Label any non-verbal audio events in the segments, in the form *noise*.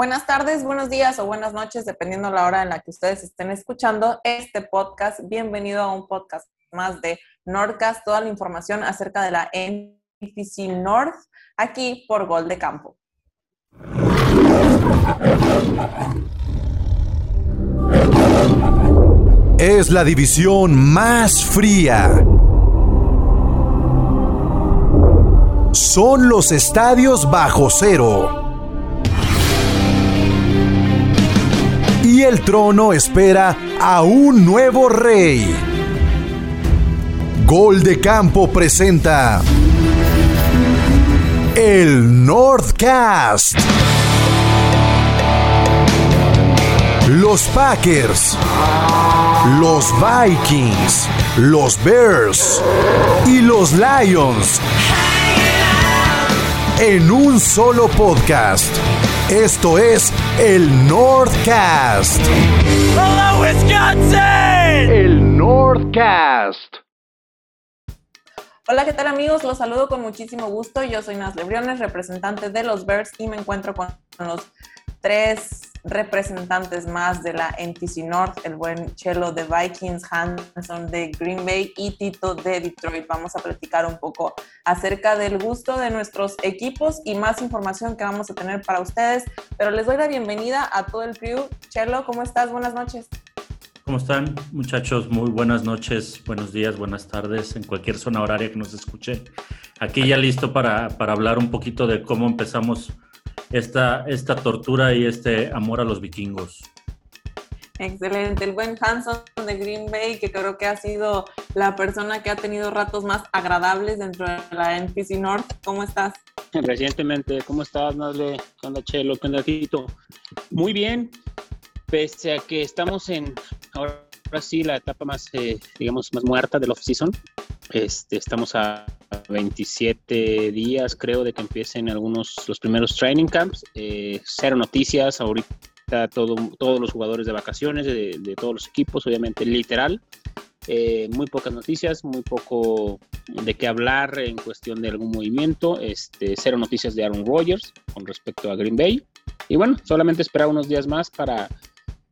Buenas tardes, buenos días o buenas noches, dependiendo la hora en la que ustedes estén escuchando este podcast. Bienvenido a un podcast más de Nordcast, toda la información acerca de la NPC North, aquí por Gol de Campo. Es la división más fría. Son los estadios bajo cero. Y el trono espera a un nuevo rey. Gol de Campo presenta el Northcast. Los Packers, los Vikings, los Bears y los Lions en un solo podcast. Esto es el Northcast. Hello, Wisconsin. El Northcast. Hola, ¿qué tal amigos? Los saludo con muchísimo gusto. Yo soy Nasle Briones, representante de los Bears y me encuentro con los tres representantes más de la NTC North, el buen Chelo de Vikings, Hanson de Green Bay y Tito de Detroit. Vamos a platicar un poco acerca del gusto de nuestros equipos y más información que vamos a tener para ustedes. Pero les doy la bienvenida a todo el crew. Chelo, ¿cómo estás? Buenas noches. ¿Cómo están muchachos? Muy buenas noches, buenos días, buenas tardes, en cualquier zona horaria que nos escuche. Aquí ya listo para, para hablar un poquito de cómo empezamos esta, esta tortura y este amor a los vikingos. Excelente, el buen Hanson de Green Bay, que creo que ha sido la persona que ha tenido ratos más agradables dentro de la NPC North. ¿Cómo estás? Recientemente, ¿cómo estás, Nasle? ¿Qué onda, Chelo? ¿Qué onda, Tito? Muy bien, pese a que estamos en, ahora sí, la etapa más, eh, digamos, más muerta del off-season. Este, estamos a 27 días, creo, de que empiecen algunos, los primeros training camps. Eh, cero noticias, ahorita todo, todos los jugadores de vacaciones, de, todos los equipos, obviamente literal. Eh, muy pocas noticias, muy poco de qué hablar en cuestión de algún movimiento. Este, cero noticias de Aaron Rodgers con respecto a Green Bay. Y bueno, solamente esperar unos días más para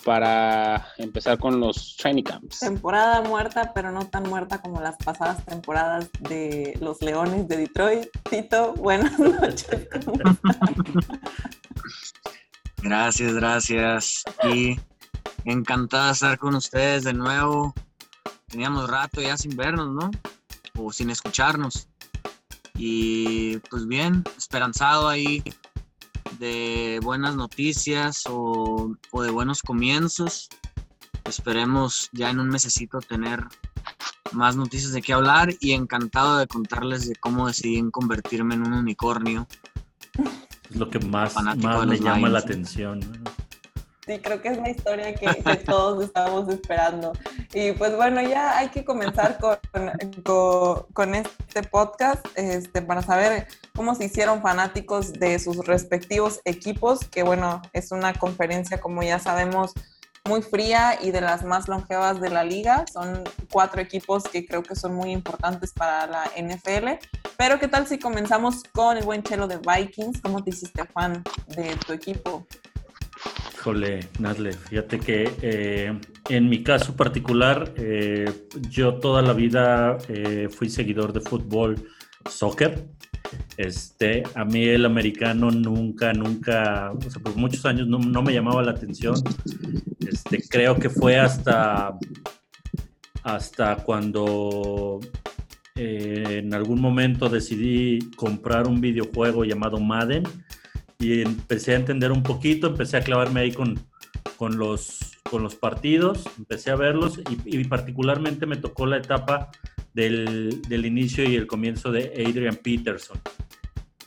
para empezar con los training camps. Temporada muerta, pero no tan muerta como las pasadas temporadas de los Leones de Detroit. Tito, buenas *laughs* noches. gracias, gracias. Y encantada de estar con ustedes de nuevo. Teníamos rato ya sin vernos, ¿no? O sin escucharnos. Y pues bien, esperanzado ahí de buenas noticias o, de buenos comienzos. Esperemos ya en un mesecito tener más noticias de qué hablar y encantado de contarles de cómo decidí convertirme en un unicornio. Es lo que más, más me llama la atención. Sí, creo que es la historia que, todos *laughs* estábamos esperando. Y pues bueno, ya hay que comenzar con, con, este podcast este, para saber cómo se hicieron fanáticos de sus respectivos equipos, que bueno, es una conferencia, como ya sabemos, muy fría y de las más longevas de la liga. Son cuatro equipos que creo que son muy importantes para la NFL. Pero ¿qué tal si comenzamos con el buen chelo de Vikings? ¿Cómo te hiciste fan de tu equipo? Híjole, Nazle, fíjate que eh, en mi caso particular, eh, yo toda la vida eh, fui seguidor de fútbol, soccer. Este, a mí el americano nunca, nunca, o sea, por muchos años no, me llamaba la atención. Este, creo que fue hasta, hasta cuando en algún momento decidí comprar un videojuego llamado Madden y empecé a entender un poquito, empecé a clavarme ahí con, con, los, con los partidos, empecé a verlos y, particularmente me tocó la etapa del, del, inicio y el comienzo de Adrian Peterson.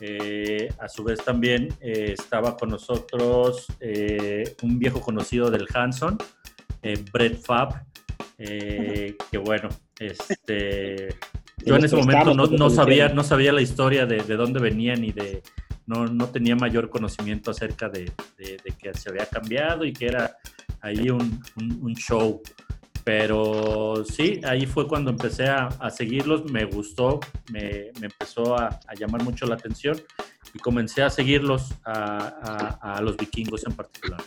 Eh, a su vez también eh, estaba con nosotros eh, un viejo conocido del Hanson, Brett Fab, que bueno, este, yo en ese momento no, no, sabía, no sabía la historia de, de dónde venían y de, no, no tenía mayor conocimiento acerca de, que se había cambiado y que era ahí un, show. Pero sí, ahí fue cuando empecé a, seguirlos, me gustó, me, empezó a, llamar mucho la atención y comencé a seguirlos a, a, a los vikingos en particular.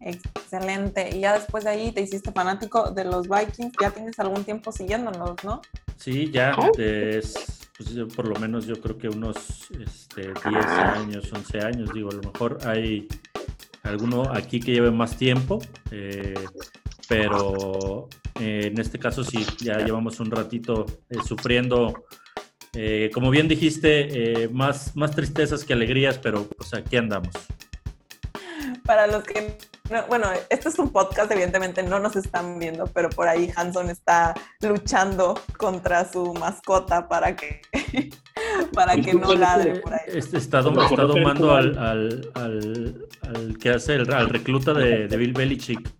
Excelente. Y ya después de ahí te hiciste fanático de los Vikings. Ya tienes algún tiempo siguiéndonos, ¿no? Sí, ya, es, pues, por lo menos yo creo que unos este, 10 años, 11 años, digo, a lo mejor hay alguno aquí que lleve más tiempo, eh, pero en este caso sí, ya llevamos un ratito eh, sufriendo, eh, como bien dijiste, más, más tristezas que alegrías, pero pues aquí andamos. Para los que, no- bueno, este es un podcast, evidentemente no nos están viendo, pero por ahí Hanson está luchando contra su mascota para que, *laughs* para que no ladre por ahí. Este está, dom- está domando al, al, al, al que hace el al recluta de, de Bill Belichick.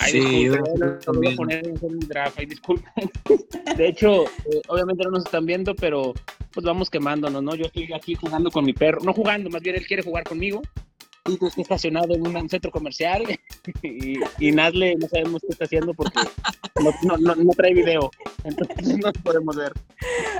Ay, Sí, disculpen, yo lo- lo voy a también. poner en el draft, ay, disculpen. *laughs* De hecho, eh, obviamente no nos están viendo, pero pues vamos quemándonos, ¿no? Yo estoy aquí jugando con mi perro, no jugando, más bien él quiere jugar conmigo. Y estoy estacionado en un centro comercial *laughs* y, y Nazle no sabemos qué está haciendo porque no, no, no, no trae video, entonces no podemos ver.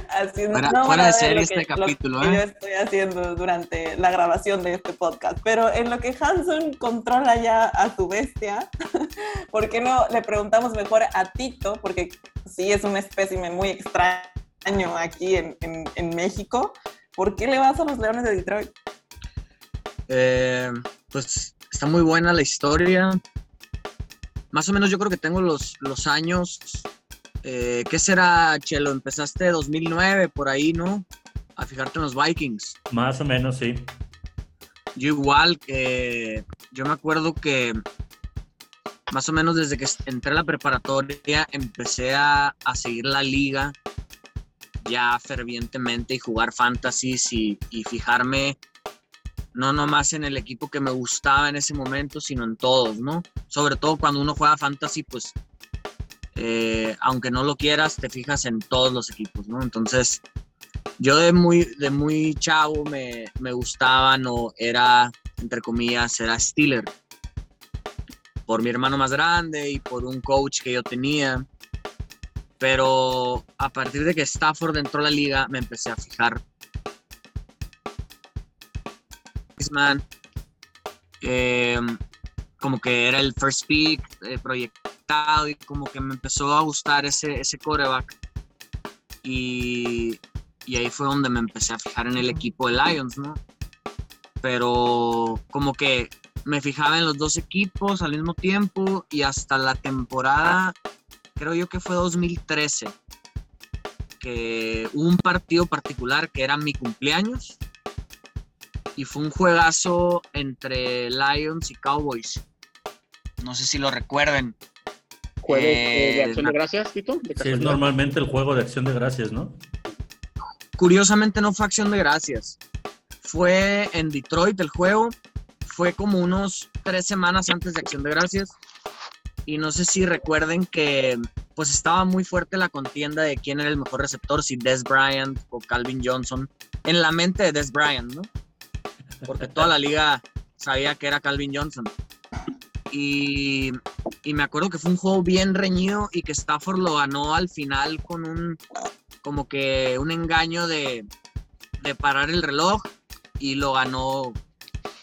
Así es, Fuera- no van fuera a ver este que- lo capítulo, que ¿eh? yo estoy haciendo durante la grabación de este podcast. Pero en lo que Hanson controla ya a su bestia, *laughs* ¿por qué no le preguntamos mejor a Tito? Porque sí es un espécimen muy extraño aquí en, en- en México. ¿Por qué le vas a los Leones de Detroit? Eh, pues está muy buena la historia. Más o menos yo creo que tengo los, los años. Eh, ¿Qué será, Chelo? Empezaste 2009 por ahí, ¿no? A fijarte en los Vikings. Más o menos, sí. Yo igual que yo me acuerdo que más o menos desde que entré a la preparatoria empecé a, a seguir la liga ya fervientemente y jugar fantasies y, y fijarme no nomás en el equipo que me gustaba en ese momento, sino en todos, ¿no? Sobre todo cuando uno juega fantasy, pues eh, aunque no lo quieras, te fijas en todos los equipos, ¿no? Entonces, yo de muy, de muy chavo me, me gustaban o era, entre comillas, era Steeler. Por mi hermano más grande y por un coach que yo tenía. Pero a partir de que Stafford entró a la liga, me empecé a fijar. Man, eh, como que era el first pick eh, proyectado y como que me empezó a gustar ese, ese coreback. Y, y ahí fue donde me empecé a fijar en el equipo de Lions, ¿no? Pero como que me fijaba en los dos equipos al mismo tiempo y hasta la temporada, creo yo que fue 2013, que hubo un partido particular que era mi cumpleaños y fue un juegazo entre Lions y Cowboys. No sé si lo recuerden. ¿Jueves eh, de Eh, acción de gracias, Tito? ¿De Sí, es normalmente el juego de acción de gracias, ¿no? Curiosamente no fue acción de gracias. Fue en Detroit el juego. Fue como unos tres semanas antes de acción de gracias. Y no sé si recuerden que pues estaba muy fuerte la contienda de quién era el mejor receptor, si Des Bryant o Calvin Johnson. En la mente de Des Bryant, ¿no? Porque toda la liga sabía que era Calvin Johnson. Y, me acuerdo que fue un juego bien reñido y que Stafford lo ganó al final con un como que un engaño de, de parar el reloj y lo ganó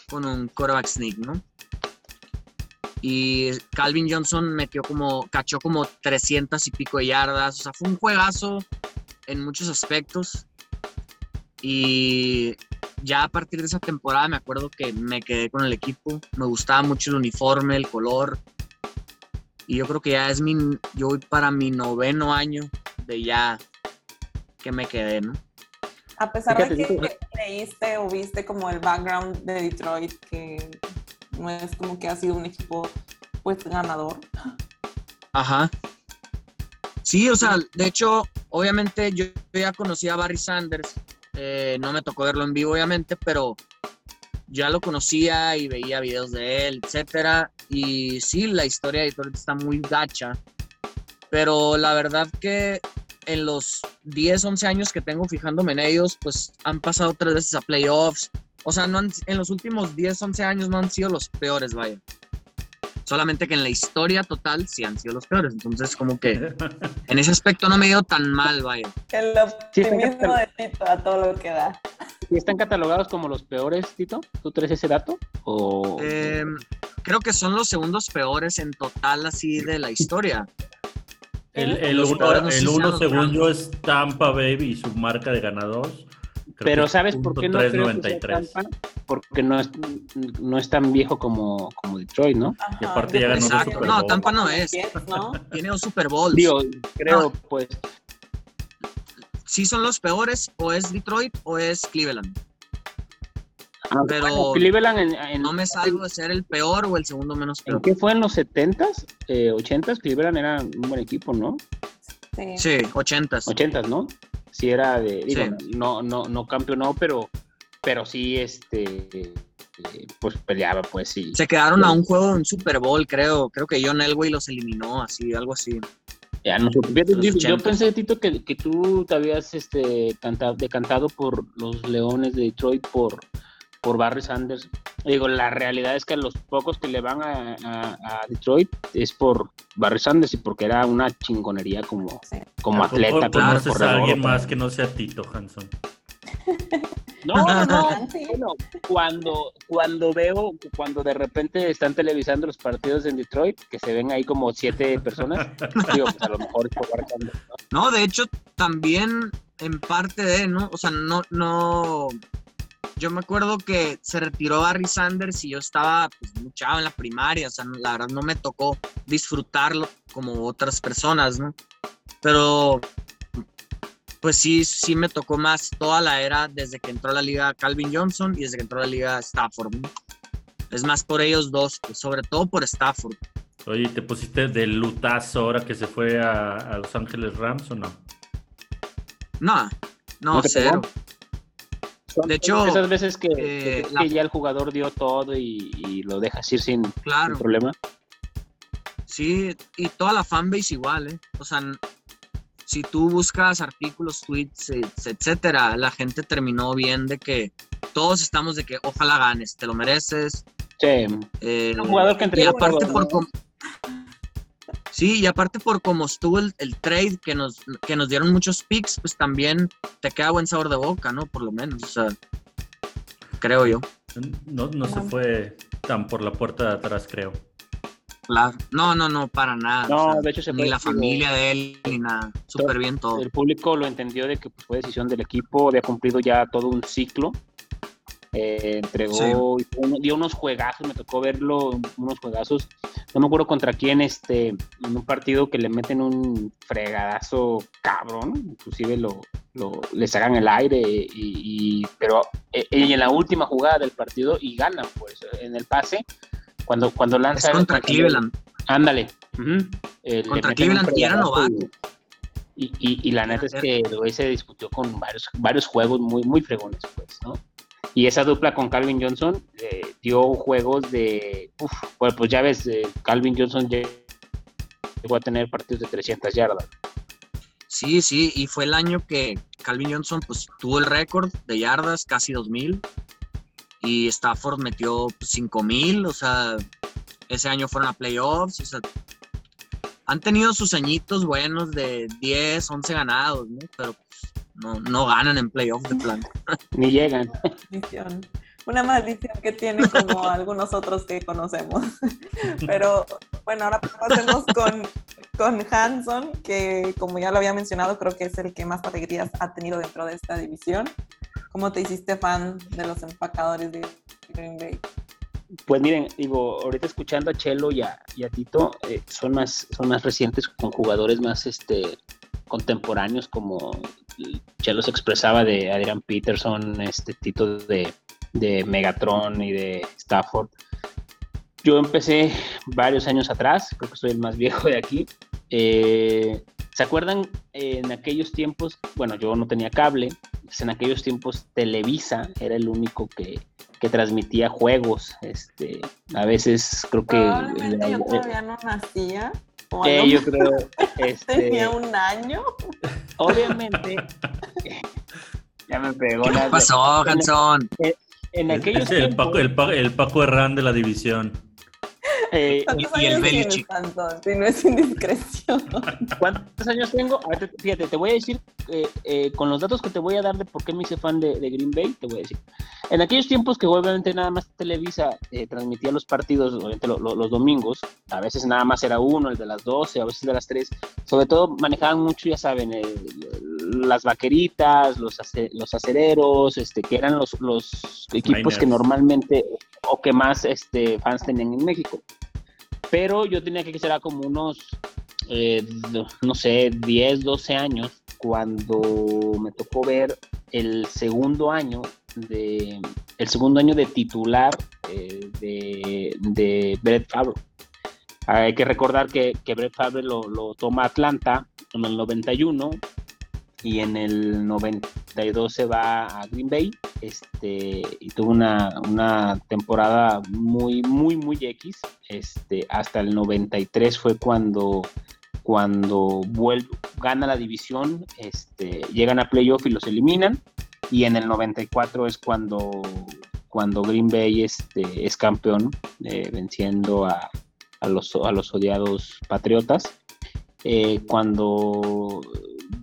con un quarterback sneak, ¿no? Y Calvin Johnson metió como, cachó como 300 y pico de yardas, o sea, fue un juegazo en muchos aspectos. Y ya a partir de esa temporada me acuerdo que me quedé con el equipo, me gustaba mucho el uniforme, el color. Y yo creo que ya es mi, yo voy para mi noveno año de ya que me quedé, ¿no? A pesar de que Tito. leíste o viste como el background de Detroit, que no es como que ha sido un equipo pues ganador. Ajá. Sí, o sea, de hecho, obviamente yo ya conocía a Barry Sanders, eh, no me tocó verlo en vivo, obviamente, pero ya lo conocía y veía videos de él, etcétera. Y sí, la historia de Detroit está muy gacha, pero la verdad que en los 10, 11 años que tengo fijándome en ellos, pues han pasado tres veces a playoffs. O sea, no en los últimos 10, 11 años no han sido los peores, vaya. Solamente que en la historia total sí han sido los peores. Entonces, como que en ese aspecto no me dio tan mal, vaya. El optimismo de Tito a todo lo que da. ¿Y están catalogados como los peores, Tito? ¿Tú traes ese dato? O... Eh, creo que son los segundos peores en total así de la historia. El, el Los uno, no el uno según yo, es Tampa Baby y su marca de ganados. Creo Pero ¿sabes por qué no creo que sea 3.93. Tampa? Porque no es, no es tan viejo como, como Detroit, ¿no? Ajá, Y aparte ya ganó que Super No, Bowl. Tampa no es. ¿no? *laughs* Tiene dos Super Bowls. Digo, creo, No. pues, Sí son los peores, o es Detroit o es Cleveland. aunque, Pero bueno, Cleveland en, en- No me salgo de ser el peor o el segundo menos ¿En peor. qué fue? ¿En los 70s? Eh, 80s, Cleveland era un buen equipo, ¿no? Sí. Sí, ochentas. 80s, ¿no? Sí era de, digo, Sí. no, no, no campeonó, pero, pero sí, este, pues peleaba, pues sí. Se quedaron a un juego en Super Bowl, creo. Creo que John Elway los eliminó, así, algo así. Ya, no yo, yo 80s. pensé, Tito, que, que tú te habías este, cantado, decantado por los Leones de Detroit, por, por Barry Sanders. Digo, la realidad es que los pocos que le van a, a- a Detroit es por Barry Sanders y porque era una chingonería como, como ¿A poco atleta. como ¿Conoces a corredor, alguien más que no sea Tito Hanson? *laughs* No, no, no. *laughs* Bueno, cuando, cuando veo, cuando de repente están televisando los partidos en Detroit, que se ven ahí como siete personas, *laughs* digo, pues a lo mejor es por Barry Sanders, ¿no? No, de hecho, también en parte de, ¿no? O sea, no, no. Yo me acuerdo que se retiró Barry Sanders y yo estaba pues, muy chavo en la primaria, o sea, la verdad no me tocó disfrutarlo como otras personas, ¿no? Pero, pues sí, sí me tocó más toda la era desde que entró a la liga Calvin Johnson y desde que entró a la liga Stafford, ¿no? Es más por ellos dos, pues, sobre todo por Stafford. Oye, ¿te pusiste de lutazo ahora que se fue a, a Los Ángeles Rams o no? No, no, ¿No cero. pegó? De hecho, esas veces que, eh, que- la- que ya el jugador dio todo y, y lo dejas ir sin, sin Claro. problema. Sí, y toda la fanbase igual, ¿eh? O sea, si tú buscas artículos, tweets, e- etcétera, la gente terminó bien de que todos estamos de que ojalá ganes, te lo mereces. Sí, eh, un jugador que y entregó aparte todo, por ¿no? com- Sí, y aparte por cómo estuvo el, el trade que nos, que nos dieron muchos picks, pues también te queda buen sabor de boca, ¿no? Por lo menos, o sea, creo yo. No, no se fue tan por la puerta de atrás, creo. Claro. No, no, no, para nada. No, o sea, de hecho se ni fue, la familia de él, ni nada. Súper bien todo. el público lo entendió de que pues, fue decisión del equipo, había cumplido ya todo un ciclo. Eh, entregó, uno- dio unos juegazos, me tocó verlo, unos juegazos. No me acuerdo contra quién, este, en un partido que le meten un fregadazo cabrón, inclusive lo, lo le sacan el aire, y, y- pero eh, y en la última jugada del partido y ganan, pues, en el pase, cuando, cuando lanza. Es contra Cleveland. Ándale. ujú, eh, le Contra Cleveland y era novato. Y, y, y la neta es que se discutió con varios, varios juegos muy, muy fregones, pues, ¿no? Y esa dupla con Calvin Johnson eh, dio juegos de. Uf, pues, pues ya ves, eh, Calvin Johnson lle- llegó a tener partidos de 300 yardas. Sí, sí, y fue el año que Calvin Johnson pues tuvo el récord de yardas, casi 2000, y Stafford metió pues, 5000, o sea, ese año fueron a playoffs, o sea, han tenido sus añitos buenos de 10, 11 ganados, ¿no? Pero pues, no, no ganan en playoffs de plan. *laughs* Ni llegan. maldición. Una maldición que tiene como *laughs* algunos otros que conocemos. *laughs* Pero bueno, ahora pasemos con, con Hanson, que como ya lo había mencionado, creo que es el que más alegrías ha tenido dentro de esta división. ¿Cómo te hiciste fan de los empacadores de Green Bay? Pues miren, digo, ahorita escuchando a Chelo y a, y a Tito, eh, son, más, son más recientes con jugadores más este, contemporáneos, como Chelo se expresaba de Adrian Peterson, este Tito de, de Megatron y de Stafford. Yo empecé varios años atrás, creo que soy el más *laughs* viejo de aquí. Eh, ¿Se acuerdan en aquellos tiempos? Bueno, yo no tenía cable, pues en aquellos tiempos Televisa era el único que, que transmitía juegos. Este, a veces creo que Probablemente yo eh, todavía no nacía. Lo yo creo *laughs* este, tenía un año. obviamente *laughs* ya me pegó ¿Qué la pasó, Hanson? en aquellos Es el tiempos, Paco, el, Pa- el Paco Herrán de la división. Eh, ¿Cuántos y el Belichick. Si no es indiscreción. *laughs* ¿Cuántos años tengo? A ver, fíjate, te voy a decir, eh, eh, con los datos que te voy a dar de por qué me hice fan de, de Green Bay, te voy a decir. En aquellos tiempos que obviamente nada más Televisa eh, transmitía los partidos, obviamente lo- lo- los domingos, a veces nada más era uno, el de las 12, a veces de las 3, sobre todo manejaban mucho, ya saben, eh, las vaqueritas, los, ace- los acereros, este, que eran los, los equipos que normalmente o que más este, fans tenían en México. Pero yo tenía que ser como unos eh, no- no sé, 10, 12 años, cuando me tocó ver el segundo año de el segundo año de titular eh, de, de Brett Favre. Hay que recordar que, que Brett Favre lo, lo toma Atlanta en el 91 y en el 92 se va a Green Bay este, y tuvo una, una temporada muy, muy, muy X. Este, hasta el 93 fue cuando, cuando vuelve, gana la división, este, llegan a playoff y los eliminan. Y en el 94 es cuando, cuando Green Bay este, es campeón, eh, venciendo a, a, los, a los odiados Patriotas. Eh, cuando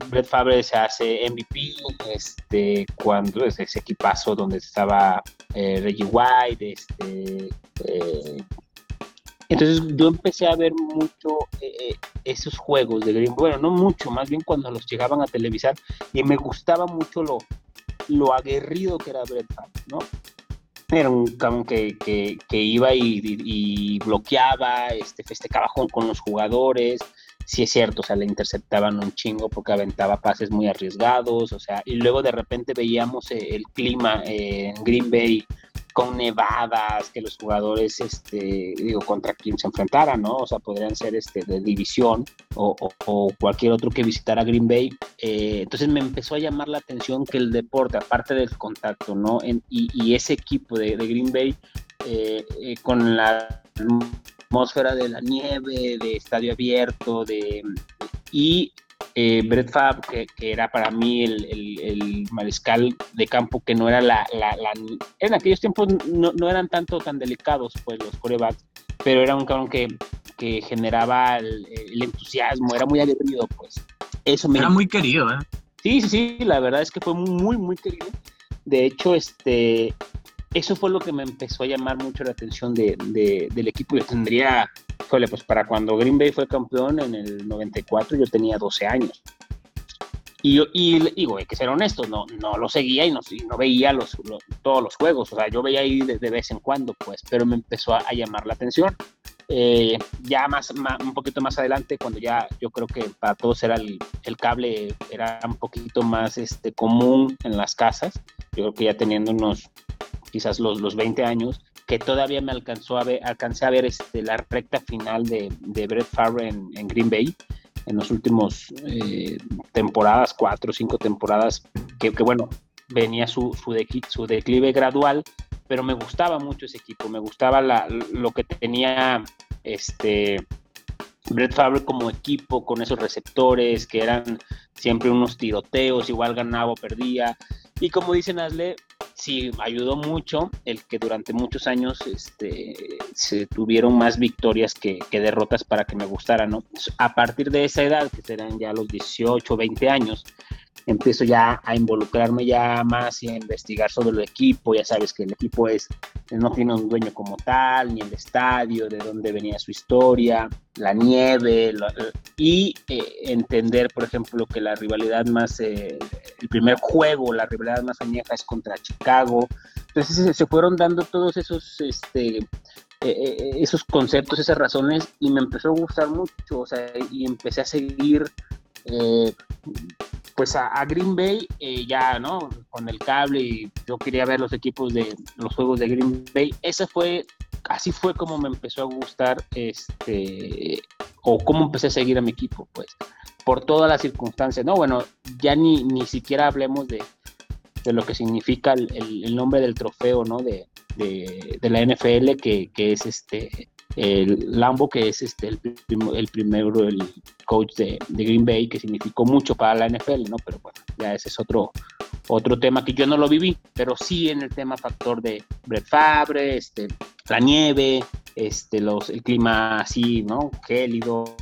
Brett Favre se hace MVP, este, cuando es ese equipazo donde estaba eh, Reggie White, este, entonces yo empecé a ver mucho esos juegos de Green Bay, bueno, no mucho, más bien cuando los llegaban a televisar y me gustaba mucho lo, lo aguerrido que era Favre, ¿no? Era un cabrón que, que, iba y, bloqueaba, este, festejaba con los jugadores, sí es cierto, o sea, le interceptaban un chingo porque aventaba pases muy arriesgados, o sea, y luego de repente veíamos eh, el clima eh, en Green Bay con nevadas, que los jugadores, este, digo, contra quien se enfrentaran, ¿no? O sea, podrían ser este, de división o, cualquier otro que visitara Green Bay. Eh, entonces me empezó a llamar la atención que el deporte, aparte del contacto, ¿no? En, y, y, ese equipo de, de Green Bay, eh, con la atmósfera de la nieve, de estadio abierto, de y eh, Brett Favre, que, que, era para mí el, el, el, mariscal de campo, que no era la, la, la en aquellos tiempos no, no, eran tanto tan delicados, pues los corebacks, pero era un cabrón que, que generaba el, el, entusiasmo, era muy aguerrido, pues. Eso me... Era muy querido, ¿eh? Sí, sí, sí, la verdad es que fue muy, muy querido. De hecho, este, eso fue lo que me empezó a llamar mucho la atención de, de, del equipo. Yo tendría, pues para cuando Green Bay fue campeón en el 94, yo tenía 12 años. Y, y digo, hay que ser honesto, no, no lo seguía y no, y veía todos los juegos, o sea, yo veía ahí de, vez en cuando, pues, pero me empezó a, llamar la atención. Eh, ya más, un poquito más adelante, cuando ya yo creo que para todos era el, el cable, era un poquito más este, común en las casas, yo creo que ya teniendo unos, quizás los, los 20 años, que todavía me alcanzó a ver, alcancé a ver este, la recta final de, de Brett Favre en, en Green Bay, en los últimos eh, temporadas, cuatro o cinco temporadas, que, que bueno, venía su, su, de, su, declive gradual, pero me gustaba mucho ese equipo, me gustaba la, lo que tenía este Brett Favre como equipo, con esos receptores que eran siempre unos tiroteos, igual ganaba o perdía. Y como dicen Asle, sí, ayudó mucho el que durante muchos años este, se tuvieron más victorias que, derrotas para que me gustara, ¿no? A partir de esa edad, que serán ya los 18, 20 años, empiezo ya a involucrarme ya más y a investigar sobre el equipo, ya sabes que el equipo es, no tiene un dueño como tal, ni el estadio, de dónde venía su historia, la nieve, lo, y eh, entender, por ejemplo, que la rivalidad más, eh, el primer juego, la rivalidad más añeja es contra Chicago, entonces se, fueron dando todos esos, este, eh, esos conceptos, esas razones, y me empezó a gustar mucho, o sea, y empecé a seguir eh, pues a, Green Bay eh, ya, ¿no? Con el cable y yo quería ver los equipos de los juegos de Green Bay. Esa fue, así fue como me empezó a gustar, este, o cómo empecé a seguir a mi equipo, pues, por todas las circunstancias, ¿no? Bueno, ya ni, ni siquiera hablemos de, de lo que significa el, nombre del trofeo, ¿no? De, de, de la NFL, que, que es este, el Lambo, que es este, el, primero, el coach de, de, Green Bay, que significó mucho para la NFL, ¿no? Pero bueno, ya ese es otro, otro tema que yo no lo viví, pero sí en el tema factor de Brett Favre, este, la nieve, este, los, el clima así, ¿no? Gélido,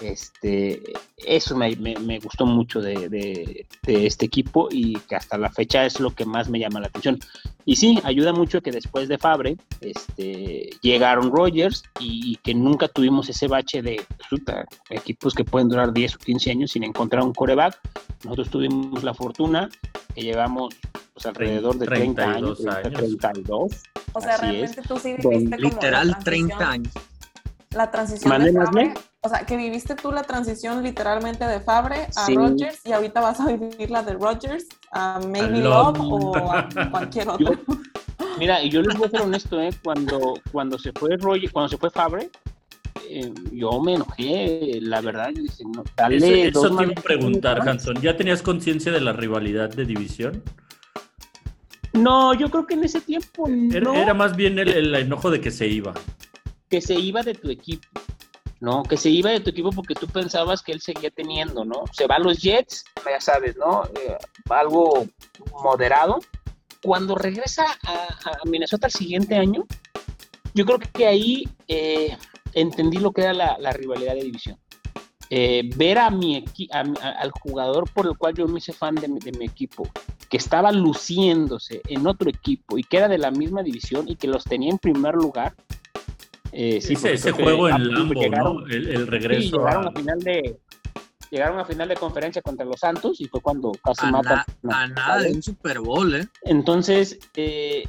este, eso me, me, me gustó mucho de, de, de, este equipo y que hasta la fecha es lo que más me llama la atención. Y sí, ayuda mucho que después de Fabre este, llegaron Rogers y, y que nunca tuvimos ese bache de resulta, equipos que pueden durar 10 o 15 años sin encontrar un coreback. Nosotros tuvimos la fortuna que llevamos pues, alrededor de 30 años, 30, 32. O sea, Así realmente es. tú sí viviste como Literal, la 30 transición- años. La transición o sea, que viviste tú la transición literalmente de Fabre a Sí. Rogers y ahorita vas a vivir la de Rogers a Maybe Love. Love o a cualquier otro. Mira, y yo les voy a ser honesto, ¿eh? Cuando, cuando se fue Roger, cuando se fue Fabre, eh, yo me enojé, la verdad, yo dije, no, dale Eso, eso te iba a preguntar, Hanson. ¿Ya tenías conciencia de la rivalidad de división? No, yo creo que en ese tiempo Era, más bien el, el enojo de que se iba. que se iba de tu equipo. No, que se iba de tu equipo porque tú pensabas que él seguía teniendo, ¿no? Se va a los Jets, ya sabes, ¿no? Eh, algo moderado. Cuando regresa a, Minnesota el siguiente año, yo creo que ahí eh, entendí lo que era la, rivalidad de división. Eh, ver a mi a a- al jugador por el cual yo me hice fan de mi, de mi equipo, que estaba luciéndose en otro equipo y que era de la misma división y que los tenía en primer lugar. Eh, sí, ese ese juego en Lambo, llegaron- ¿no? El, el sí, regreso llegaron a... a final de llegaron a final de conferencia contra los Santos y fue cuando casi A, matan na- a nada de un Super Bowl, ¿eh? entonces, eh,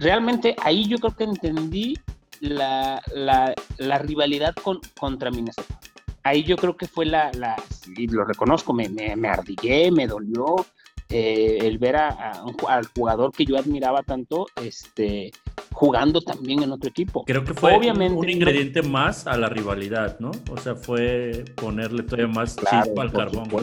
realmente ahí yo creo que entendí la, la- la rivalidad con, contra Minnesota. Ahí yo creo que fue la, la y lo reconozco, me, me, me ardillé, me dolió eh, el ver a, a al jugador que yo admiraba tanto este, jugando también en otro equipo. Creo que fue un- Obviamente, un no- ingrediente más a la rivalidad, ¿no? O sea, fue ponerle todavía más Claro, chispa al carbón. ¿no?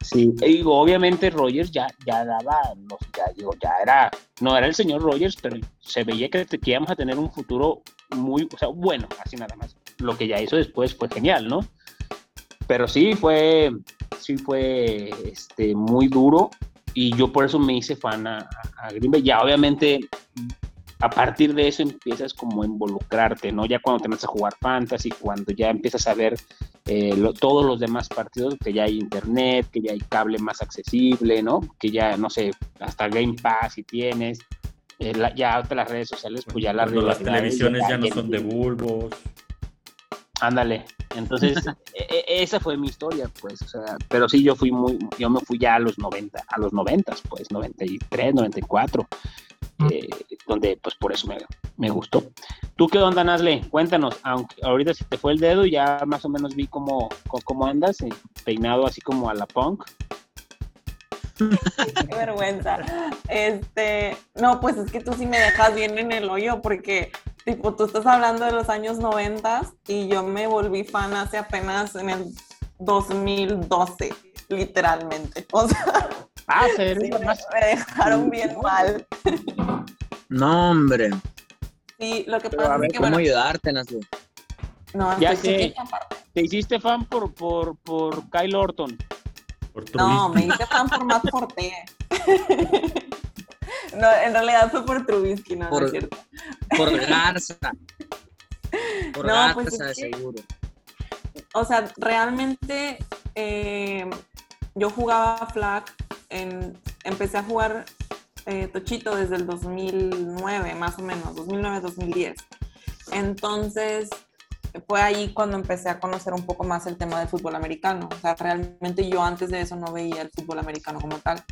Sí, y digo, obviamente Rogers ya, ya daba, los, ya, digo, ya era, no era el señor Rogers, pero se veía que, que íbamos a tener un futuro muy, o sea, bueno, así nada más. Lo que ya hizo después fue genial, ¿no? Pero sí fue, sí fue este, muy duro y yo por eso me hice fan a, a Green Bay. Ya obviamente a partir de eso empiezas como a involucrarte, ¿no? Ya cuando te metes a jugar fantasy, cuando ya empiezas a ver eh, lo- todos los demás partidos, que ya hay internet, que ya hay cable más accesible, ¿no? Que ya, no sé, hasta Game Pass si tienes, eh, la- ya ahorita las redes sociales, pues ya las Cuando las televisiones ya no tienen- son de bulbos. Ándale. Entonces, *laughs* e- e- esa fue mi historia, pues, o sea, pero sí, yo fui muy, yo me fui ya a los 90, a los 90, pues, 93, 94, eh, donde, pues, por eso me, me gustó. ¿Tú qué onda, Nazle? Cuéntanos, aunque ahorita se te fue el dedo, ya más o menos vi cómo, cómo andas, eh, peinado así como a la punk. *laughs* Qué vergüenza. Este, no, pues es que tú sí me dejas bien en el hoyo porque, tipo, tú estás hablando de los años 90 y yo me volví fan hace apenas en el 2012, literalmente. O sea, Ah, se sí, ve me, más. me dejaron bien mal. No, hombre. Sí, lo que Pero, pasa a ver, es que, ¿Cómo bueno, ayudarte, Nazli? no, Ya sé. Te hiciste fan por, por, por Kyle Orton. Por No, me hice fan por Matt Forte. *laughs* No, en realidad fue por Trubisky, no, no Por- es cierto. Por Garza. Por No, Garza, pues es de que- seguro. O sea, realmente eh, yo jugaba flag, en, empecé a jugar eh, Tochito desde el 2009, más o menos, 2009-2010. Entonces, fue ahí cuando empecé a conocer un poco más el tema del fútbol americano. O sea, realmente yo antes de eso no veía el fútbol americano como tal.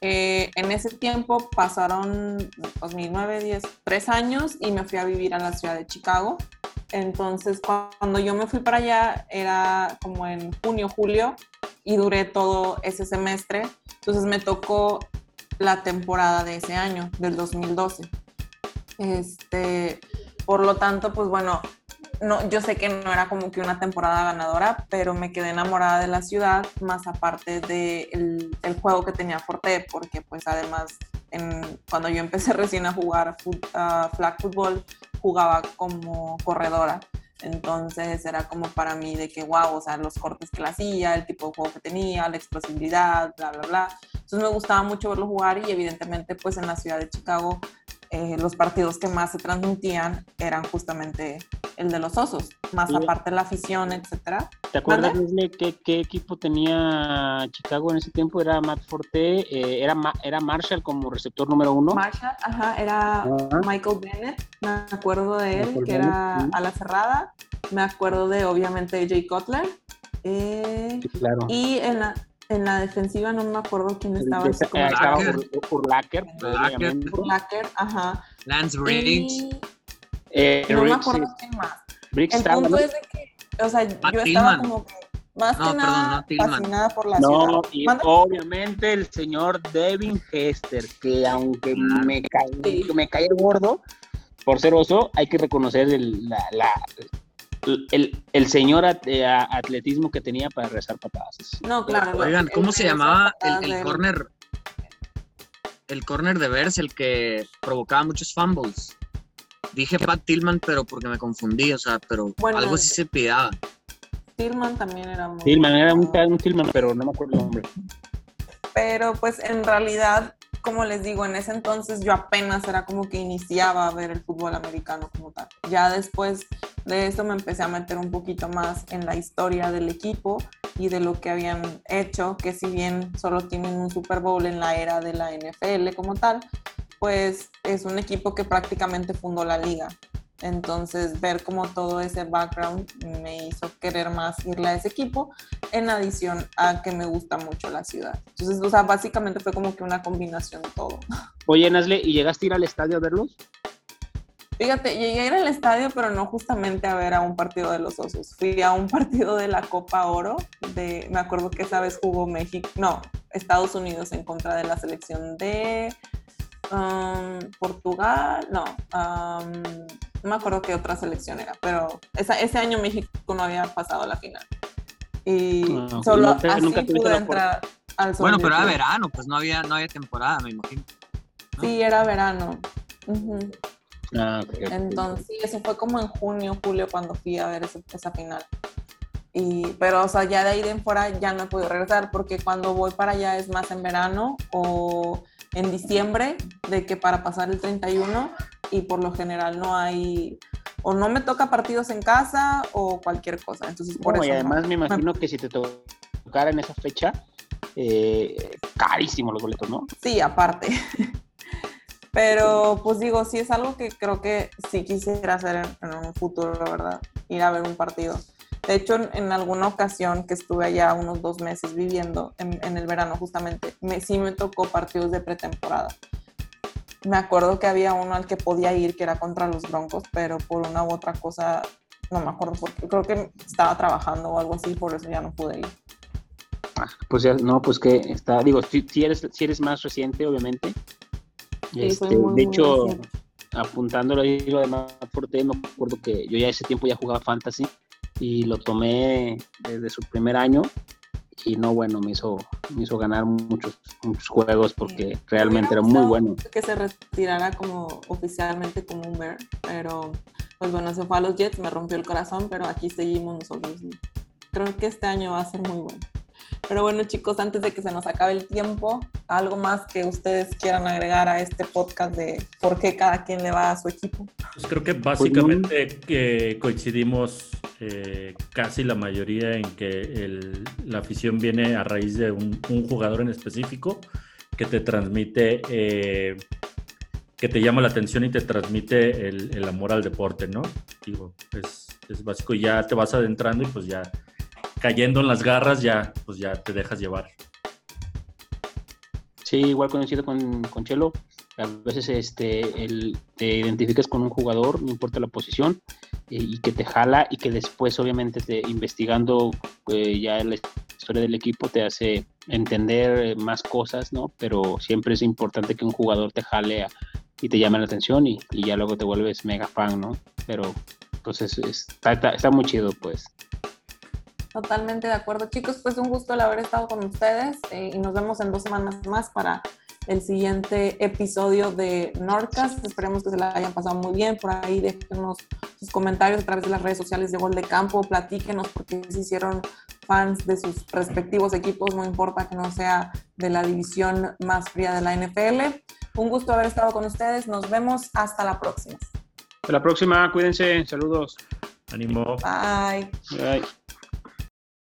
Eh, en ese tiempo pasaron 2009, 10, tres años y me fui a vivir a la ciudad de Chicago. Entonces, cuando yo me fui para allá, era como en junio, julio, y duré todo ese semestre. Entonces, me tocó la temporada de ese año, del 2012. Este, por lo tanto, pues bueno, no, yo sé que no era como que una temporada ganadora, pero me quedé enamorada de la ciudad, más aparte del el juego que tenía Forte, porque pues además cuando yo empecé *laughs* recién a jugar fut, flag football, jugaba como corredora. Entonces era como para mí de que, wow, o sea, los cortes que la hacía, el tipo de juego que tenía, la explosibilidad, bla, bla, bla. Entonces me gustaba mucho verlo jugar y evidentemente pues en la ciudad de Chicago eh, los partidos que más se transmitían eran justamente el de los osos, más Sí. aparte la afición, etcétera. ¿Te acuerdas. Leslie, qué, qué equipo tenía Chicago en ese tiempo? Era Matt Forte, eh, era, era Marshall como receptor número uno. Marshall, ajá, era Ajá. Michael Bennett, me acuerdo de él, Michael que era sí. a la cerrada, me acuerdo de obviamente Jay Cutler, eh, Sí, claro. y en la, en la defensiva no me acuerdo quién estaba. Estaba Urlacher. Ur- Urlacher, Urlacher. obviamente. Urlacher, ajá. Lance Briggs. Y Eh, no me acuerdo sí. quién más. Briggs El estaba, punto ¿no? es de que, o sea, yo estaba Tillman. como que más No, que perdón, nada no fascinada por la No, ciudad. y obviamente el señor Devin Hester, que aunque me cae, Sí. me cae gordo por ser oso, hay que reconocer el, la, la- el, el señor at- eh, atletismo que tenía para rezar patadas. No, claro. Oigan, el- ¿cómo se llamaba el, el corner? El corner de Bears, el que provocaba muchos fumbles. Dije Pat Tillman, pero porque me confundí, o sea, pero Bueno, algo sí se pidaba. Tillman también era muy Tillman, era un Tillman, pero no me acuerdo el nombre. Pero pues en realidad, como les digo, en ese entonces yo apenas era como que iniciaba a ver el fútbol americano como tal. Ya después de eso me empecé a meter un poquito más en la historia del equipo y de lo que habían hecho, que si bien solo tienen un Super Bowl en la era de la NFL como tal, pues es un equipo que prácticamente fundó la liga. Entonces, ver como todo ese background me hizo querer más irle a ese equipo, en adición a que me gusta mucho la ciudad. Entonces, o sea, básicamente fue como que una combinación de todo. Oye, Nasle, ¿y llegaste a ir al estadio a verlos? Fíjate, llegué a ir al estadio, pero no justamente a ver a un partido de los Osos. Fui a un partido de la Copa Oro. De, me acuerdo que esa vez jugó México, no, Estados Unidos en contra de la selección de um, Portugal. No, um, no me acuerdo qué otra selección era, pero esa- ese año México no había pasado a la final. Y Ah, ok. solo No te- así nunca pude entrar al Bueno, pero era verano, pues no había, no había temporada, me imagino. Sí, era verano. Ujú. Ah, ok, ok. Entonces, sí, eso fue como en junio, julio, cuando fui a ver ese- esa final. Y, pero, o sea, ya de ahí de en fuera ya no he podido regresar porque cuando voy para allá es más en verano o en diciembre, de que para pasar el 31 y por lo general no hay, o no me toca partidos en casa o cualquier cosa. Entonces, por No, eso. y además no. me imagino que si te tocara en esa fecha, eh, carísimo los boletos, ¿no? Sí, aparte. *laughs* Pero pues digo, sí es algo que creo que sí quisiera hacer en, en un futuro, la verdad, ir a ver un partido. De hecho, en, en alguna ocasión que estuve allá unos dos meses viviendo en, en el verano justamente, me, sí me tocó partidos de pretemporada. Me acuerdo que había uno al que podía ir, que era contra los Broncos, pero por una u otra cosa, no me acuerdo, porque creo que estaba trabajando o algo así, por eso ya no pude ir. Ah, Pues ya, no, pues que está, digo, si, si eres, si eres más reciente, obviamente. Sí, Este, muy, de muy hecho, reciente. apuntándolo ahí lo de Matt Forte, me acuerdo que yo ya ese tiempo ya jugaba fantasy y lo tomé desde su primer año y no, bueno, me hizo, me hizo ganar muchos, muchos juegos porque realmente era muy bueno. Que se retirara como oficialmente como un Bear, pero pues bueno, se fue a los Jets, me rompió el corazón, pero aquí seguimos nosotros. Creo que este año va a ser muy bueno. Pero bueno, chicos, antes de que se nos acabe el tiempo, algo más que ustedes quieran agregar a este podcast de por qué cada quien le va a su equipo. Pues creo que básicamente que coincidimos eh, casi la mayoría en que el- la afición viene a raíz de un, un jugador en específico que te transmite, eh, que te llama la atención y te transmite el, el amor al deporte, ¿no? Digo, es, es básico y ya te vas adentrando y pues ya cayendo en las garras ya, pues ya te dejas llevar. Sí, igual coincido con, con Chelo. A veces este, el, te identificas con un jugador, no importa la posición, eh, y que te jala y que después, obviamente, te, investigando eh, ya la historia del equipo, te hace entender eh, más cosas, ¿no? Pero siempre es importante que un jugador te jale y te llame la atención y, y ya luego te vuelves mega fan, ¿no? Pero, pues, es- es- está, está- está muy chido, pues. Totalmente de acuerdo, chicos. Pues un gusto el haber estado con ustedes eh, y nos vemos en dos semanas más para el siguiente episodio de Nordcast. Esperemos que se la hayan pasado muy bien. Por ahí déjenos sus comentarios a través de las redes sociales de Gol de Campo. Platíquenos por qué se hicieron fans de sus respectivos equipos. No importa que no sea de la división más fría de la NFL. Un gusto haber estado con ustedes. Nos vemos hasta la próxima. Hasta la próxima, cuídense, saludos. Ánimo. Bye. Bye.